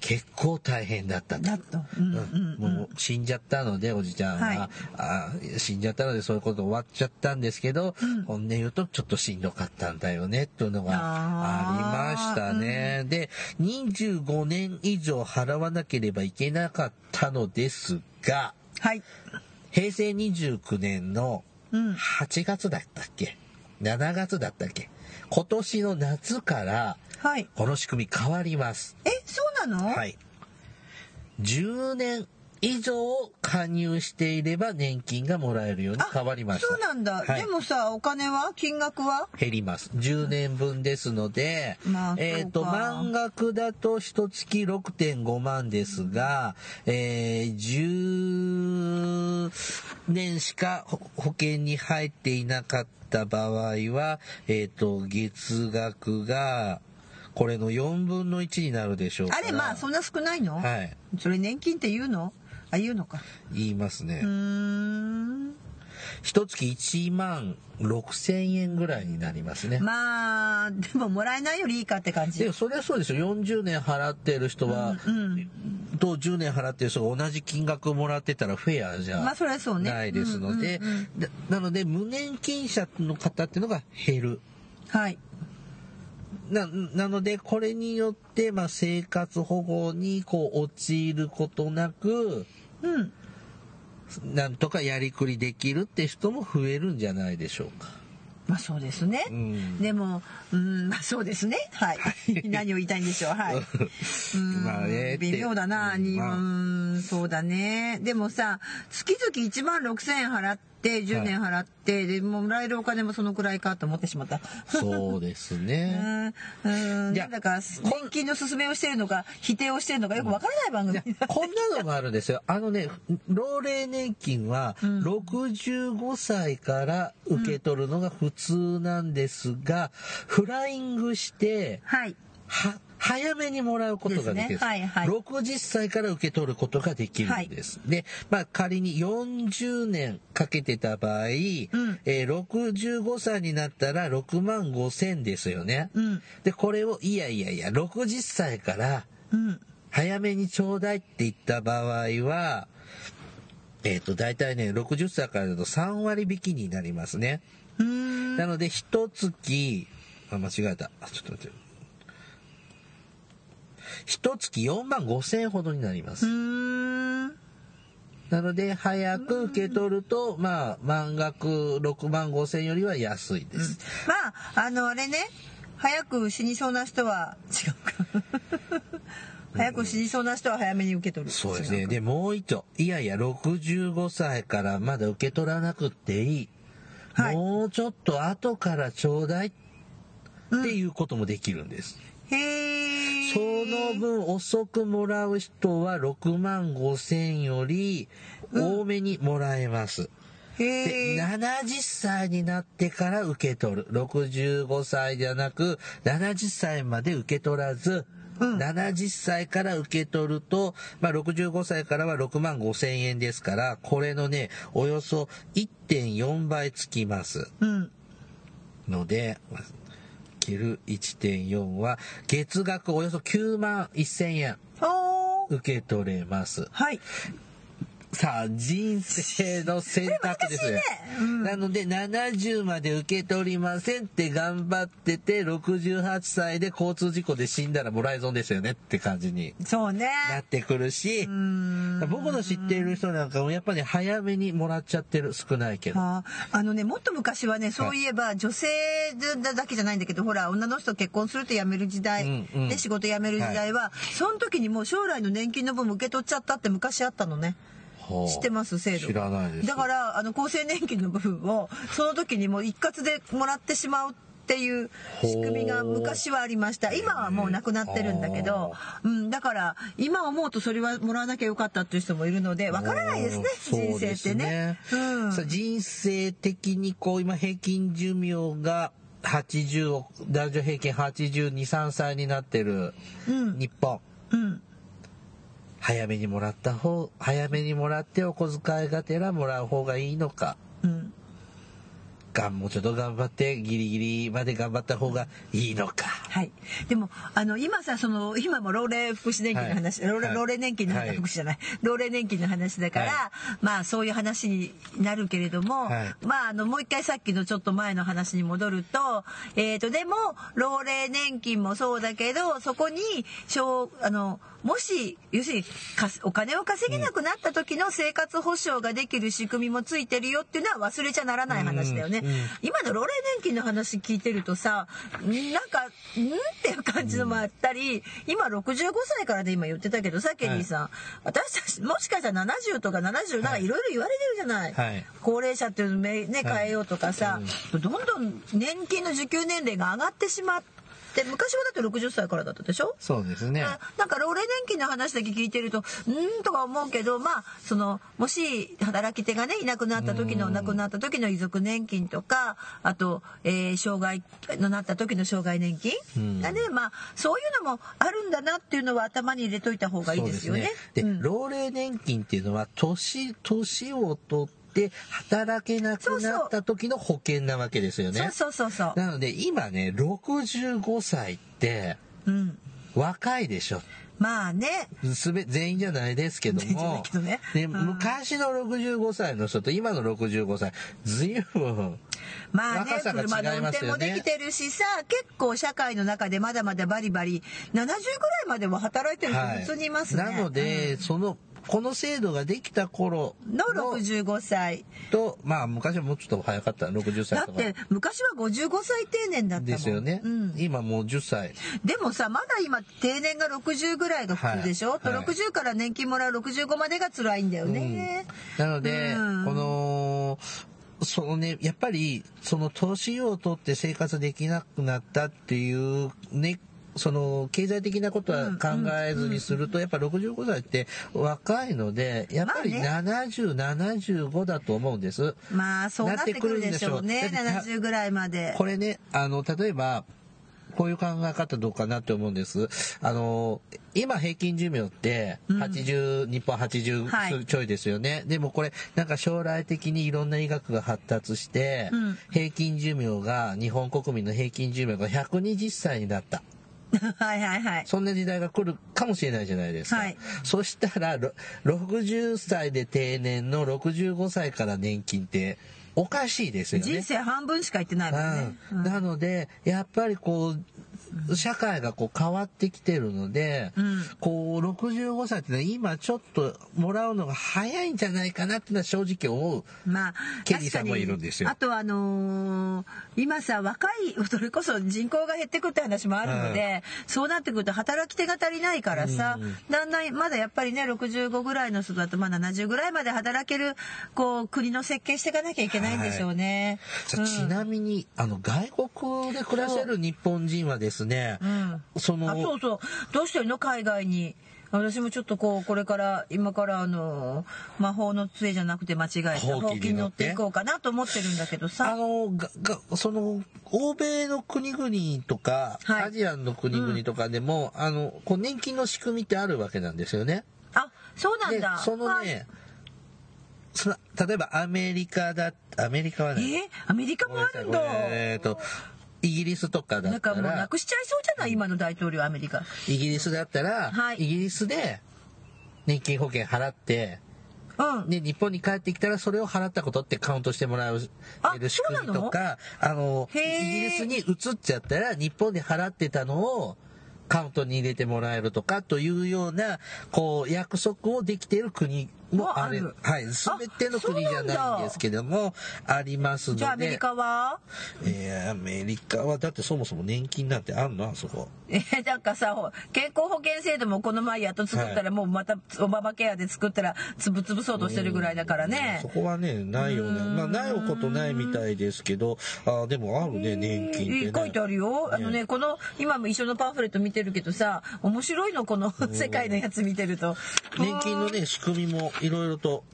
結構大変だったと。もう死んじゃったのでおじちゃんは、はい。あ死んじゃったのでそういうこと終わっちゃったんですけど、うん。本音言うとちょっとしんどかったんだよねというのがありましたね。で25年以上払わなければいけなかったのですがはい。平成29年のうん。8月だったっけ？7月だったっけ？今年の夏からはい。この仕組み変わります。え、そうなの？はい。10年以上加入していれば年金がもらえるようにあ変わりました。そうなんだ。はいでもさ、お金は？金額は？減ります。10年分ですので、まあえっ、と、そうか満額だと一月6.5万ですが、えー、10年しか保保険に入っていなかった場合は、えっ、と、月額が、これの4分の1になるでしょう。あれ、まあ、そんな少ないの？はい。それ年金って言うの？あ、言うのか。言いますね。うーん。一月1万6千円ぐらいになりますね。まあ、でももらえないよりいいかって感じ。でもそれはそうですよ。40年払ってる人は、うん。と10年払ってる人が同じ金額もらってたらフェアじゃまあ、それはそうね。ないですのでなので無年金者の方っていうのが減る。はい。ななのでこれによって、まあ、生活保護にこう陥ることなくうん。なんとかやりくりできるって人も増えるんじゃないでしょうか。まあそうですね。うんでも、うん、まあそうですね。はい。何を言いたいんでしょう。はい。うんまあね微妙だな。にまあうん、そうだね。でもさ、月々1万6千円払ってって10年払って、でもうもらえるお金もそのくらいかと思ってしまった。そうですね。うん、だか年金の勧めをしてるのか否定をしてるのかよくわからない番組。こんなのがあるんですよ。あのね、老齢年金は65歳から受け取るのが普通なんですが、フライングして、はい。は、早めにもらうことができるんでねはいはい60歳から受け取ることができるんです。で、まあ仮に40年かけてた場合、んえー65歳になったら6万5千ですよね。うん。で、これをいやいやいや、60歳からうん。早めにちょうだいって言った場合は、えっ、と、大体ね、60歳からだと3割引きになりますね。なので、一月、あ、間違えた。あちょっと待って。一月4万5千ほどになります。うーん。なので、早く受け取ると、まあ、満額6万5千よりは安いです。まあ、あの、あれね、早く死にそうな人は、違うか。早く死にそうな人は早めに受け取る。そうですね。で、もう一丁。いやいや、65歳からまだ受け取らなくていい。はいもうちょっと後からちょうだいっていうこともできるんです。へえ。その分遅くもらう人は6万5千より多めにもらえます。へで、え。70歳になってから受け取る。65歳じゃなく、70歳まで受け取らず、うん70歳から受け取ると、まあ、65歳からは6万5千円ですから、これのね、およそ1.4倍つきます。うん。ので、まあ切る1.4は、月額およそ9万1千円おー。受け取れます。はい。さあ、人生の選択ですね。なので、70まで受け取りませんって頑張ってて、68歳で交通事故で死んだらもらえ損ですよねって感じにそうね。なってくるしう、ん。僕の知っている人なんかもやっぱり早めにもらっちゃってる、少ないけど。ああのねもっと昔はねそういえば女性だけじゃないんだけどほら女の人結婚すると辞める時代、うんうんで仕事辞める時代は、その時にもう将来の年金の分受け取っちゃったって昔あったのね。知ってます制度。知らないです。だからあの厚生年金の部分をその時にもう一括でもらってしまうっていう仕組みが昔はありました。今はもうなくなってるんだけど、うん、だから今思うとそれはもらわなきゃよかったっていう人もいるのでわからないですね人生ってね。うん。さあ人生的にこう今平均寿命が80を男女平均82、3歳になってるうん。日本。うん早めにもらった方、早めにもらってお小遣いがてらもらう方がいいのか。うん。がんもうちょっと頑張ってギリギリまで頑張った方がいいのか。はい。でも、あの、今さ、その、今も老齢福祉年金の話、老齢はい。はい老齢年金の話、はい。福祉じゃない、老齢年金の話だから、はまあ、そういう話になるけれども、はい。まあ、あの、もう一回さっきのちょっと前の話に戻ると、えっ、と、でも、老齢年金もそうだけど、そこに、小、あの、もし、要するに、お金を稼げなくなった時の生活保障ができる仕組みもついてるよっていうのは忘れちゃならない話だよね。うんうん今の老齢年金の話聞いてるとさなんかん。っていう感じのもあったり、今65歳からで今言ってたけどさケリーさん、私たちもしかしたら70とか70なんかい。ろいろ言われてるじゃない、はい。高齢者っていうのね変えようとかさ、どんどん年金の受給年齢が上がってしまって昔はだって60歳からだったでしょ？そうですね。あなんか老齢年金の話だけ聞いてるとうーんとか思うけどまあそのもし働き手がねいなくなった時の亡くなった時の遺族年金とかあと、えー障害のなった時の障害年金がね。まあそういうのもあるんだなっていうのは頭に入れといた方がいいですよね。で、うん。老齢年金っていうのは、年、年を取って働けなくなった時の保険なわけですよね。そうそうそうそう。なので、今ね、65歳ってうん。若いでしょ。まあね。すべ、全員じゃないですけどもね、昔の65歳の人と今の65歳、随分、まあね、車の運転もできてるしさ、結構社会の中でまだまだバリバリ、70ぐらいまでは働いてる人普通にいますね。なので、うんその、この制度ができた頃の65歳。と、まあ昔はもうちょっと早かった、60歳とか。だって昔は55歳定年だったもん。ですよね、うん。今もう10歳。でもさ、まだ今定年が60ぐらいが普通でしょ、とはいはい60から年金もらう65までが辛いんだよね。なので、うんこの、そのね、やっぱり、その年を取って生活できなくなったっていうね、その経済的なことは考えずにすると、やっぱ65歳って若いので、やっぱり70、75だと思うんです。まあ、そうなってくるでしょうね。70ぐらいまで。これね、あの、例えば、こういう考え方どうかなって思うんです。あの、今平均寿命って80、日本80はいちょいですよね。でもこれ、なんか将来的にいろんな医学が発達して、うん平均寿命が、日本国民の平均寿命が120歳になった。はいはいはい。そんな時代が来るかもしれないじゃないですか。はいそしたら、ろ60歳で定年の65歳から年金っておかしいですよね。人生半分しか行ってないもんね。うんなのでやっぱりこう社会がこう変わってきてるので、うん。こう65歳ってのは今ちょっともらうのが早いんじゃないかなっていうのは正直思う。まあ、ケリーさんもいるんですよ。あとあのー今さ若いそれこそ人口が減ってくって話もあるので、そうなってくると働き手が足りないからさ、うん。だんだんまだやっぱりね65ぐらいの人だとまあ70ぐらいまで働けるこう国の設計していかなきゃいけないんでしょうね。さあちなみにあの外国で暮らせる日本人はですね、うん。そのあそうそう。どうしてるの？海外に。私もちょっとこうこれから今からあの魔法の杖じゃなくて間違えた。ほうきに乗って。いこうかなと思ってるんだけどあさのががその欧米の国々とか、はい。アジアの国々とかでも、あのこう年金の仕組みってあるわけなんですよね。あそうなんでだそのはい。ね、その例えばアメリカだアメリカはね、え？アメリカもあるんだ。えっ、とイギリスとかだなんかもうったらなくしちゃいそうじゃない？今の大統領アメリカ。イギリスだったら、はい。イギリスで年金保険払ってうん。で日本に帰ってきたらそれを払ったことってカウントしてもらうあえる仕組みとかあのイギリスに移っちゃったら日本で払ってたのをカウントに入れてもらえるとかというようなこう約束をできている国もある。もはい。全ての国じゃないんですけどもありますので。じゃあアメリカは？えーアメリカはだってそもそも年金なんてあんの？あそこ。えーなんかさほ健康保険制度もこの前やっと作ったら、はい。もうまたオバマケアで作ったらつぶつぶそうとしてるぐらいだからね。そこはねないよねまあないことないみたいですけどあでもあるね年金ってね。えー書いてあるよ。あのね、この、今も一緒のパンフレット見てるけどさ、面白いの、この世界のやつ見てると。年金のね仕組みもいろいろと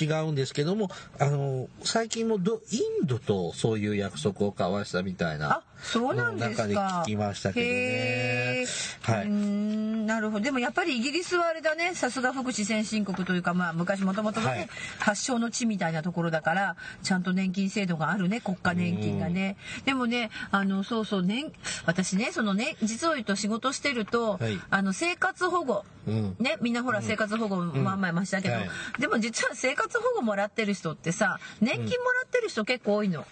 違うんですけどもあの最近もどインドとそういう約束を交わしたみたいなあ、そうなんですか。の中で聞きましたけどねはい。なるほど。でもやっぱりイギリスはあれだね、さすが福祉先進国というか、まあ昔もともとね、はい。発祥の地みたいなところだから、ちゃんと年金制度があるね、国家年金がね。でもね、あの、そうそう、年、私ね、そのね、実を言うと仕事してると、はい。あの、生活保護、うん。ね、みんなほら生活保護まんまいましたけど、はい。でも実は生活保護もらってる人ってさ年金もらってる人結構多いの。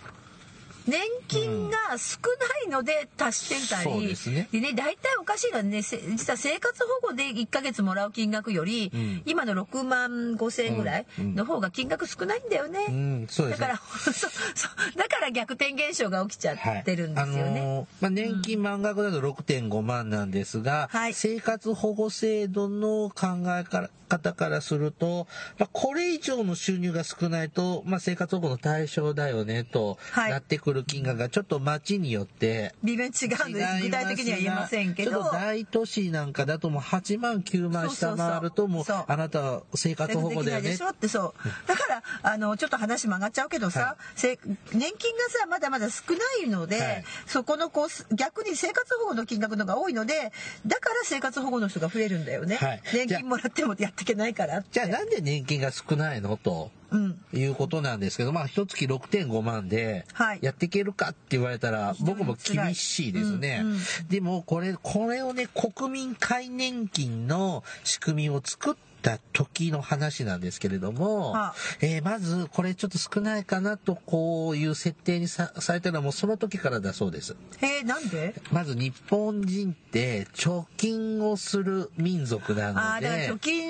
年金が少ないので足してたり、そうですね。でね大体おかしいのはねせ実は生活保護で1ヶ月もらう金額より、うん。今の6万5千円ぐらいの方が金額少ないんだよね。ね。だから だから逆転現象が起きちゃってるんですよね。はい。あのーまあ、年金満額だと6.5万なんですが、はい。生活保護制度の考え方からすると、まあ、これ以上の収入が少ないと、まあ、生活保護の対象だよねとはい。なってくる金額がちょっと町によって微妙に違うんです具体的には言えませんけど。ちょっと大都市なんかだともう8万9万下回るともうあなたは生活保護だよね。でしょってそう。だからあのちょっと話曲がっちゃうけどさ、はせ年金がさまだまだ少ないので、はい。そこのこう逆に生活保護の金額のが多いのでだから生活保護の人が増えるんだよね、はい。年金もらってもやっていけないからって。じゃあなんで年金が少ないのと。うん。いうことなんですけど、まあ、一月6.5万ではい。やっていけるかって言われたら、僕も厳しいですね。うんうん。でも、これ、これをね、国民皆年金の仕組みを作った時の話なんですけれども、はあ。えーまず、これちょっと少ないかなと、こういう設定にさされたのはもうその時からだそうです。へえなんで？まず、日本人って貯金をする民族なので、ああだから貯金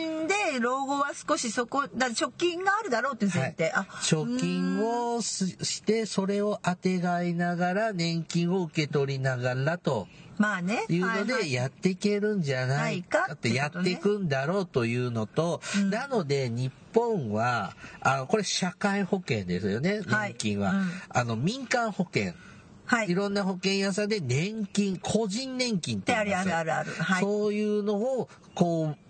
でい老後は少しそこだ貯金があるだろうって前提、はい、貯金をしてそれをあてがいながら年金を受け取りながらと。まあね。いうので、やっていけるんじゃないかってやっていくんだろうというのと、なので日本は、あこれ社会保険ですよね、年金は。あの、民間保険。はい、いろんな保険屋さんで年金、個人年金ってあるあるあるある。はい、そういうのを、こう、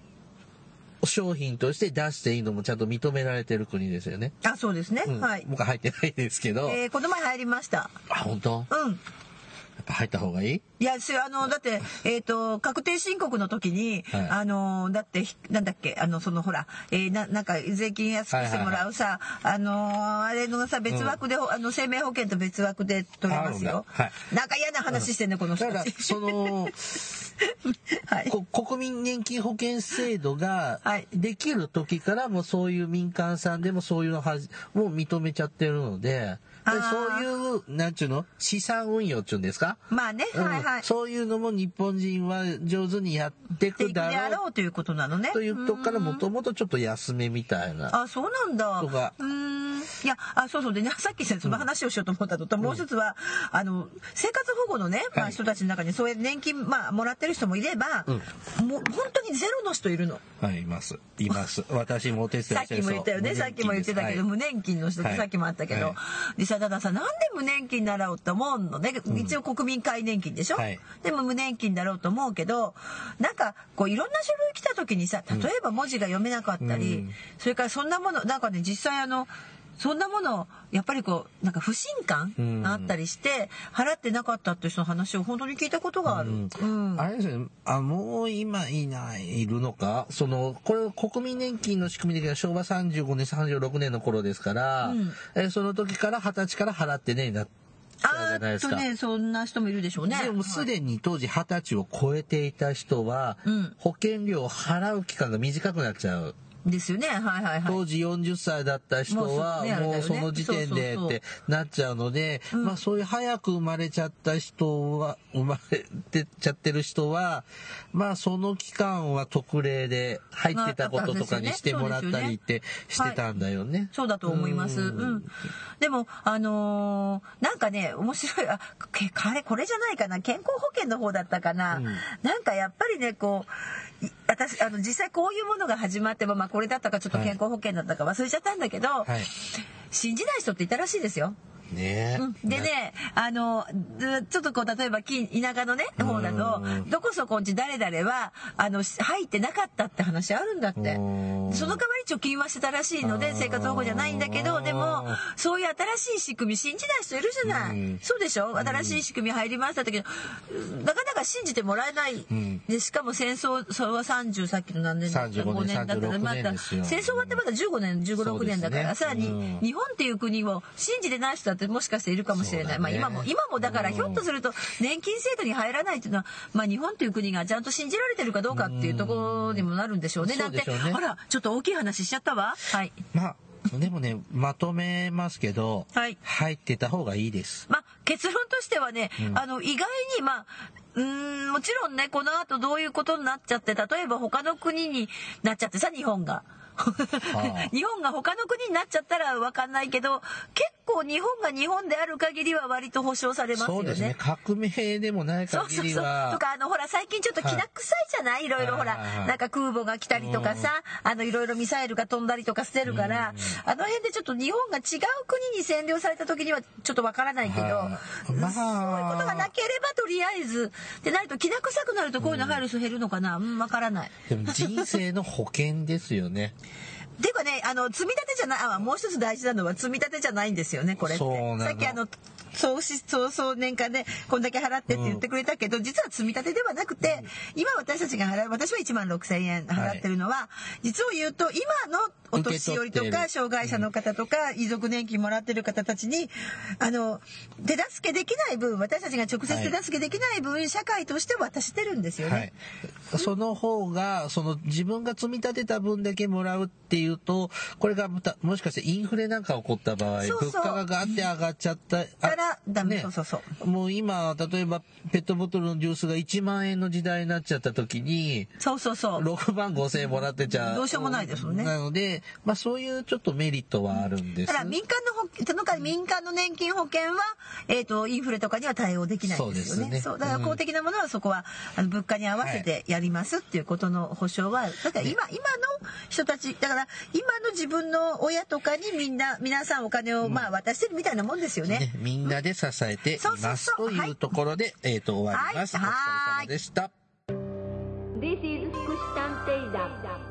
商品として出していいのもちゃんと認められてる国ですよね。あ、そうですね。うん、はい。僕入ってないですけど。えー、この前入りました。あ、本当？うん。入った方がいい？いや、あの、だって、えっ、ー、と、確定申告の時に、はい、あの、だって、なんだっけ、あの、そのほら、えー、な、なんか、税金安くしてもらうさ、あの、あれのさ、別枠で、うん、あの、生命保険と別枠で取れますよ。はい、なんか嫌な話してんね、この人たち。その、はい、国民年金保険制度ができる時からもそういう民間さんでもそういうのはもう認めちゃってるので、そういう、なんちゅうの？資産運用っちゅうんですか？まあね、はいはい。そういうのも日本人は上手にやっていくだろう。ということなのね。というとこからもともとちょっと安めみたいな。あ、そうなんだ。とか。うん。いや、あ、そうそうでね、さっきその話をしようと思ったのと、もう一つは、あの、生活保護のね、まあ、人たちの中にそういう年金、まあ、もらってる人もいれば、もう本当にゼロの人いるの。はい、います。います。私もお手伝い さっきも言ったよね、さっきも言ってたけど、無年金の人ってさっきもあったけど、でさ、たださ、なんで無年金だろうと思うのね？一応国民皆年金でしょ、はい、でも無年金だろうと思うけど、なんか、こういろんな書類来た時にさ、例えば文字が読めなかったり、うん、それからそんなもの、なんかね、実際あの、そんなものやっぱりこうなんか不信感があったりして、払ってなかったっていう人の話を本当に聞いたことがある。あれですね。あもう今いないいるのか？そのこれ国民年金の仕組みでは昭和35年36年の頃ですから、うん、えその時から二十歳から払ってねなってあーっとね、そんな人もいるでしょうね。でもすでに当時二十歳を超えていた人は、保険料を払う期間が短くなっちゃう。ですよね。はいはいはい。当時40歳だった人は、もうその時点でってなっちゃうので、まあそういう早く生まれちゃった人は、生まれてちゃってる人は、まあその期間は特例で入ってたこととかにしてもらったりってしてたんだよね。そうだと思います。うん。でも、あのー、なんかね、面白い、あ、あれ、これじゃないかな、健康保険の方だったかな。うん、なんかやっぱりね、こう、私、あの、実際こういうものが始まっても、まあこれだったかちょっと健康保険だったか忘れちゃったんだけど、はい、信じない人っていたらしいですよ。ね、うん、でね、あの、ちょっとこう、例えば、田舎のね、方だと、どこそこんち誰々は、あの、入ってなかったって話あるんだって。その代わり貯金はしてたらしいので、生活保護じゃないんだけど、でも、そういう新しい仕組み信じない人いるじゃない。そうでしょ？新しい仕組み入りましたけど、なかなか信じてもらえない。で、しかも戦争、それは30、さっきの何年だった？5年だったら、また、戦争終わってまだ15年、15、6年だから、さらに、日本っていう国を信じてない人だってもしかしているかもしれない。ね、まあ今も、今もだからひょっとすると年金制度に入らないっていうのは、まあ日本という国がちゃんと信じられてるかどうかっていうところにもなるんでしょうね。だって、あら、ちょっと大きい話しちゃったわ。はい。まあでもね、まとめますけど、はい、入ってた方がいいです。まあ、結論としてはね、うん、あの、意外に、まあ、うん、もちろんね、この後どういうことになっちゃって、例えば他の国になっちゃってさ、日本が。日本が他の国になっちゃったら分かんないけど結構日本が日本である限りは割と保障されますよね。そうですね。革命でもない限りは。そうそうそう。とかあのほら最近ちょっときな臭いじゃない、い、ろいろほらなんか空母が来たりとかさあのいろいろミサイルが飛んだりとかしてるからあの辺でちょっと日本が違う国に占領された時にはちょっと分からないけど、まあ、そういうことがなければとりあえずでないときな臭くなるとこういうの入る人減るのかな、うん、分からない。でも人生の保険ですよね。ていうかね、あの、積み立てじゃない、あ、もう一つ大事なのは積み立てじゃないんですよね、これって。さっきあの、総し総総年間でこんだけ払ってって言ってくれたけど、うん、実は積み立てではなくて、今私たちが払う私は1万6,000円払ってるのは、はい、実を言うと今のお年寄りとか障害者の方とか、遺族年金もらってる方たちにあの手助けできない分私たちが直接手助けできない分、はい、社会として渡してるんですよね。はい、その方がその自分が積み立てた分だけもらうっていうとこれがもしかしてインフレなんか起こった場合物価がガーって上がっちゃったらダメ、ね。そうそうそうもう今、例えばペットボトルのジュースが1万円の時代になっちゃった時に、そうそうそう。6万5千円もらってちゃどうしようもないですもんね。なので、まあそういうちょっとメリットはあるんです。ただ民間の保その代わり民間の年金保険は、えっ、と、インフレとかには対応できないんですよね。そうね。だから公的なものはそこは、あの物価に合わせてやりますっていうことの保証は、だから今、今の人たち、だから今の自分の親とかにみんな、皆さんお金をまあ渡してるみたいなもんですよね。ね、みんなで支えていますというところで、えっ、と終わります。はいお疲れ様でした。This is 福祉探偵団。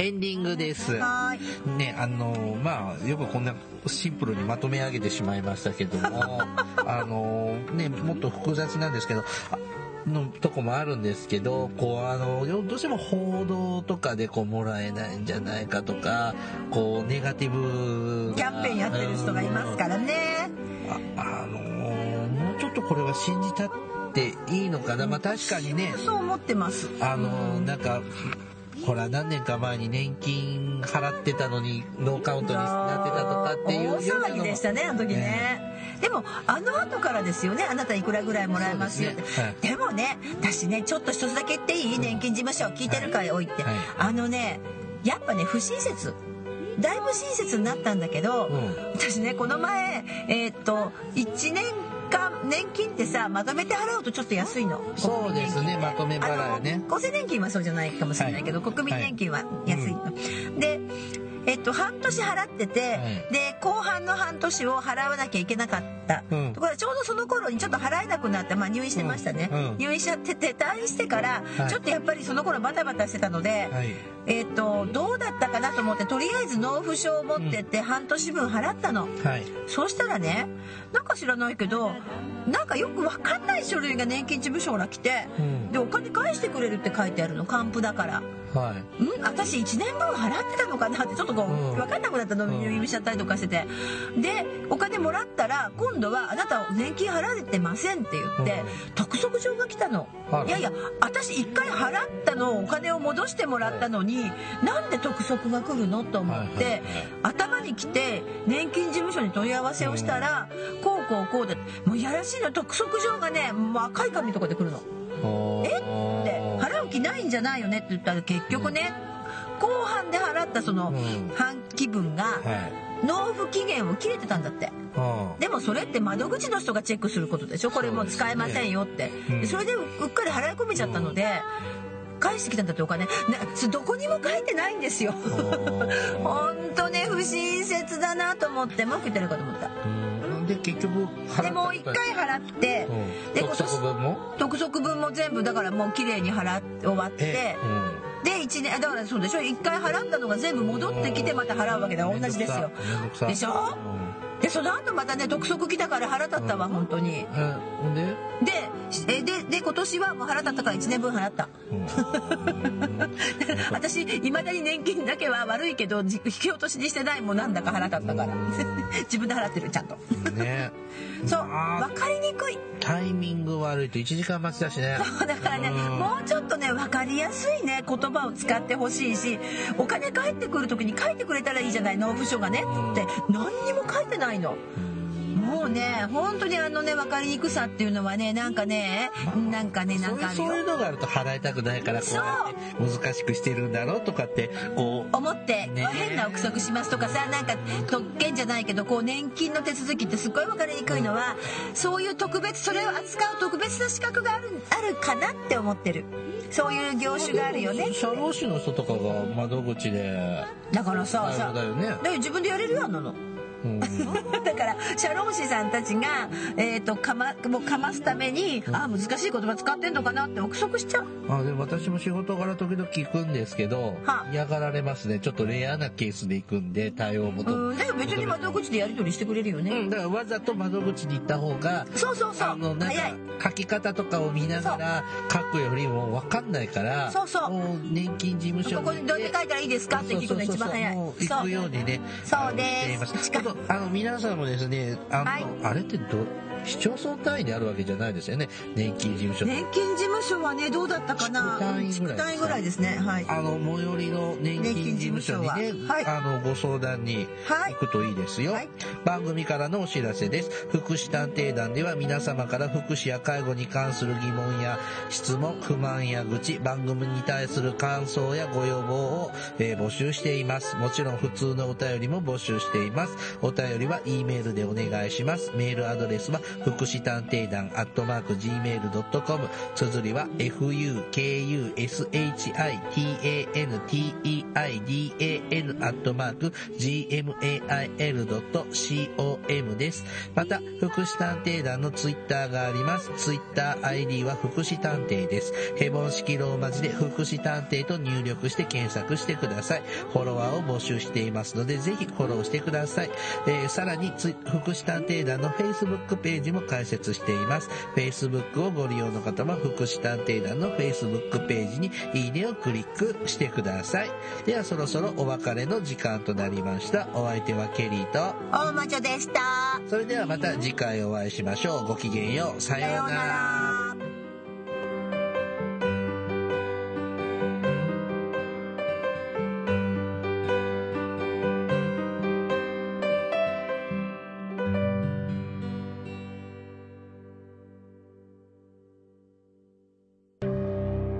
エンディングです。ね、あのまあよくこんなシンプルにまとめ上げてしまいましたけども あのねもっと複雑なんですけどあのとこもあるんですけどこうあのよどうしても報道とかでこうもらえないんじゃないかとかこうネガティブキャンペーンやってる人がいますからね。ああのもうちょっとこれは信じたっていいのかなまあ確かにねそう思ってます。あのなんかほら何年か前に年金払ってたのにノーカウントになってたとかっていう大騒ぎでしたねあの時ね、でもあの後からですよねあなたいくらぐらいもらえますよって。ね。はい。でもね私ねちょっと一つだけ言っていい？年金事務所聞いてるからおいって、はい。あのねやっぱね不親切。だいぶ親切になったんだけど、うん。私ねこの前えーっと1年間年金ってさまとめて払うとちょっと安いの。そうですねまとめ払いね。厚生年金はそうじゃないかもしれないけど、はい。国民年金は安いの、でえっと、半年払ってて、はいで後半の半年を払わなきゃいけなかった、うん。ところがちょうどその頃にちょっと払えなくなって、まあ、入院してましたね、うん。うん。入院しちゃってて退院してから、はい。ちょっとやっぱりその頃バタバタしてたので、はい。えっとどうだったかなと思ってとりあえず納付書を持ってって半年分払ったの。はい。そうしたらねなんか知らないけどなんかよくわかんない書類が年金事務所から来て、うん。でお金返してくれるって書いてあるの還付だから。はい。ん私1年分払ってたのかなってちょっとこう、うん。分かんなくなったのうん入院しちゃったりとかしてて。でお金もらったら今度は「あなた年金払えてません」って言って、うん。督促状が来たの。あらいやいや私1回払ったのお金を戻してもらったのに、なんで督促が来るのと思って、はいはいはい。頭に来て年金事務所に問い合わせをしたら、こうこうこうでもういやらしいの督促状がねもう赤い紙とかで来るの。おーで払う気ないんじゃないよねって言ったら結局ね、後半で払ったそのうん。半期分がはい。納付期限を切れてたんだって。あでもそれって窓口の人がチェックすることでしょ？これもう使えませんよって。それでうっかり払い込めちゃったので返してきたんだってお金。どこにも書いてないんですよ。ーほん とね不親切だなと思って文句言ってるかと思った。うんで結局払った。でもう一回払ってうん。督で今年促分も？督促分も全部だからもう綺麗に払って終わってえうん。で1年だからそうでしょ？1回払ったのが全部戻ってきてまた払うわけだ。から同じですよ。でしょ？でその後またね督促来たから腹立ったわ本当に。うんえほんで？でえでで今年はもう腹立ったから1年分払った。うん。私いまだに年金だけは悪いけどじ引き落としにしてないもんなんだか腹立ったから。自分で払ってるちゃんと。ね。そうまあ分かりにくい。タイミング悪いと1時間待ちだしね。だからねうん。もうちょっとね分かりやすいね言葉を使ってほしいしお金返ってくる時に書いてくれたらいいじゃない納付書がね。って何にも書いてないの。もうね本当にあのね分かりにくさっていうのはねなんかねなんかねなんかあるそういうよのがあると払いたくないからこう難しくしてるんだろうとかってこう思って、ね。変な憶測しますとかさなんか特権じゃないけどこう年金の手続きってすっごい分かりにくいのはそういう特別それを扱う特別な資格があるあるかなって思ってる。そういう業種があるよね。社労士の人とかが窓口でだからさだよね。だから自分でやれるよあんなの。うん。だから社労士さんたちが、えー、とかまもうかますために、あ難しい言葉使ってんのかなって憶測しちゃう。あでも私も仕事柄時々行くんですけどは嫌がられますね。ちょっとレアなケースで行くんで対応を求めうん。だけど別に窓口でやり取りしてくれるよね、うんだからわざと窓口に行った方がそうそうそう。あのなんか書き方とかを見ながら書くよりも分かんないからそうそう。もう年金事務所ここにどうやって書いたらいいですかって聞くの一番早い。そうそうそうもう行くようにねそう。ですあの皆さんもですねあの、はい。あれってど市町村単位であるわけじゃないですよね。年金事務所年金事務所はねどうだったかな？地区単位ぐらいですね。はい。あの最寄りの年金事務所にね、は。はい。あのご相談にはい行くといいですよ、はい。番組からのお知らせです。福祉探偵団では皆様から福祉や介護に関する疑問や質問不満や愚痴番組に対する感想やご要望を、えー募集しています。もちろん普通のお便りも募集しています。お便りは E メールでお願いします。メールアドレスは福祉探偵団アットマーク Gmail.com 綴りは fukushitanteidan アットマーク gmail.com です。また、福祉探偵団のツイッターがあります。ツイッター ID は福祉探偵です。ヘボン式ローマ字で福祉探偵と入力して検索してください。フォロワーを募集していますので、ぜひフォローしてください。えーさらに、福祉探偵団の Facebook ページも開設しています。Facebook をご利用の方は、福祉探偵団の Facebook ページにいいねをクリックしてください。では、そろそろお別れの時間となりました。お相手はケリーと、大魔女でしたそれではまた次回お会いしましょう。ごきげんよう。さようなら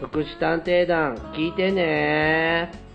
福祉探偵団聞いてね。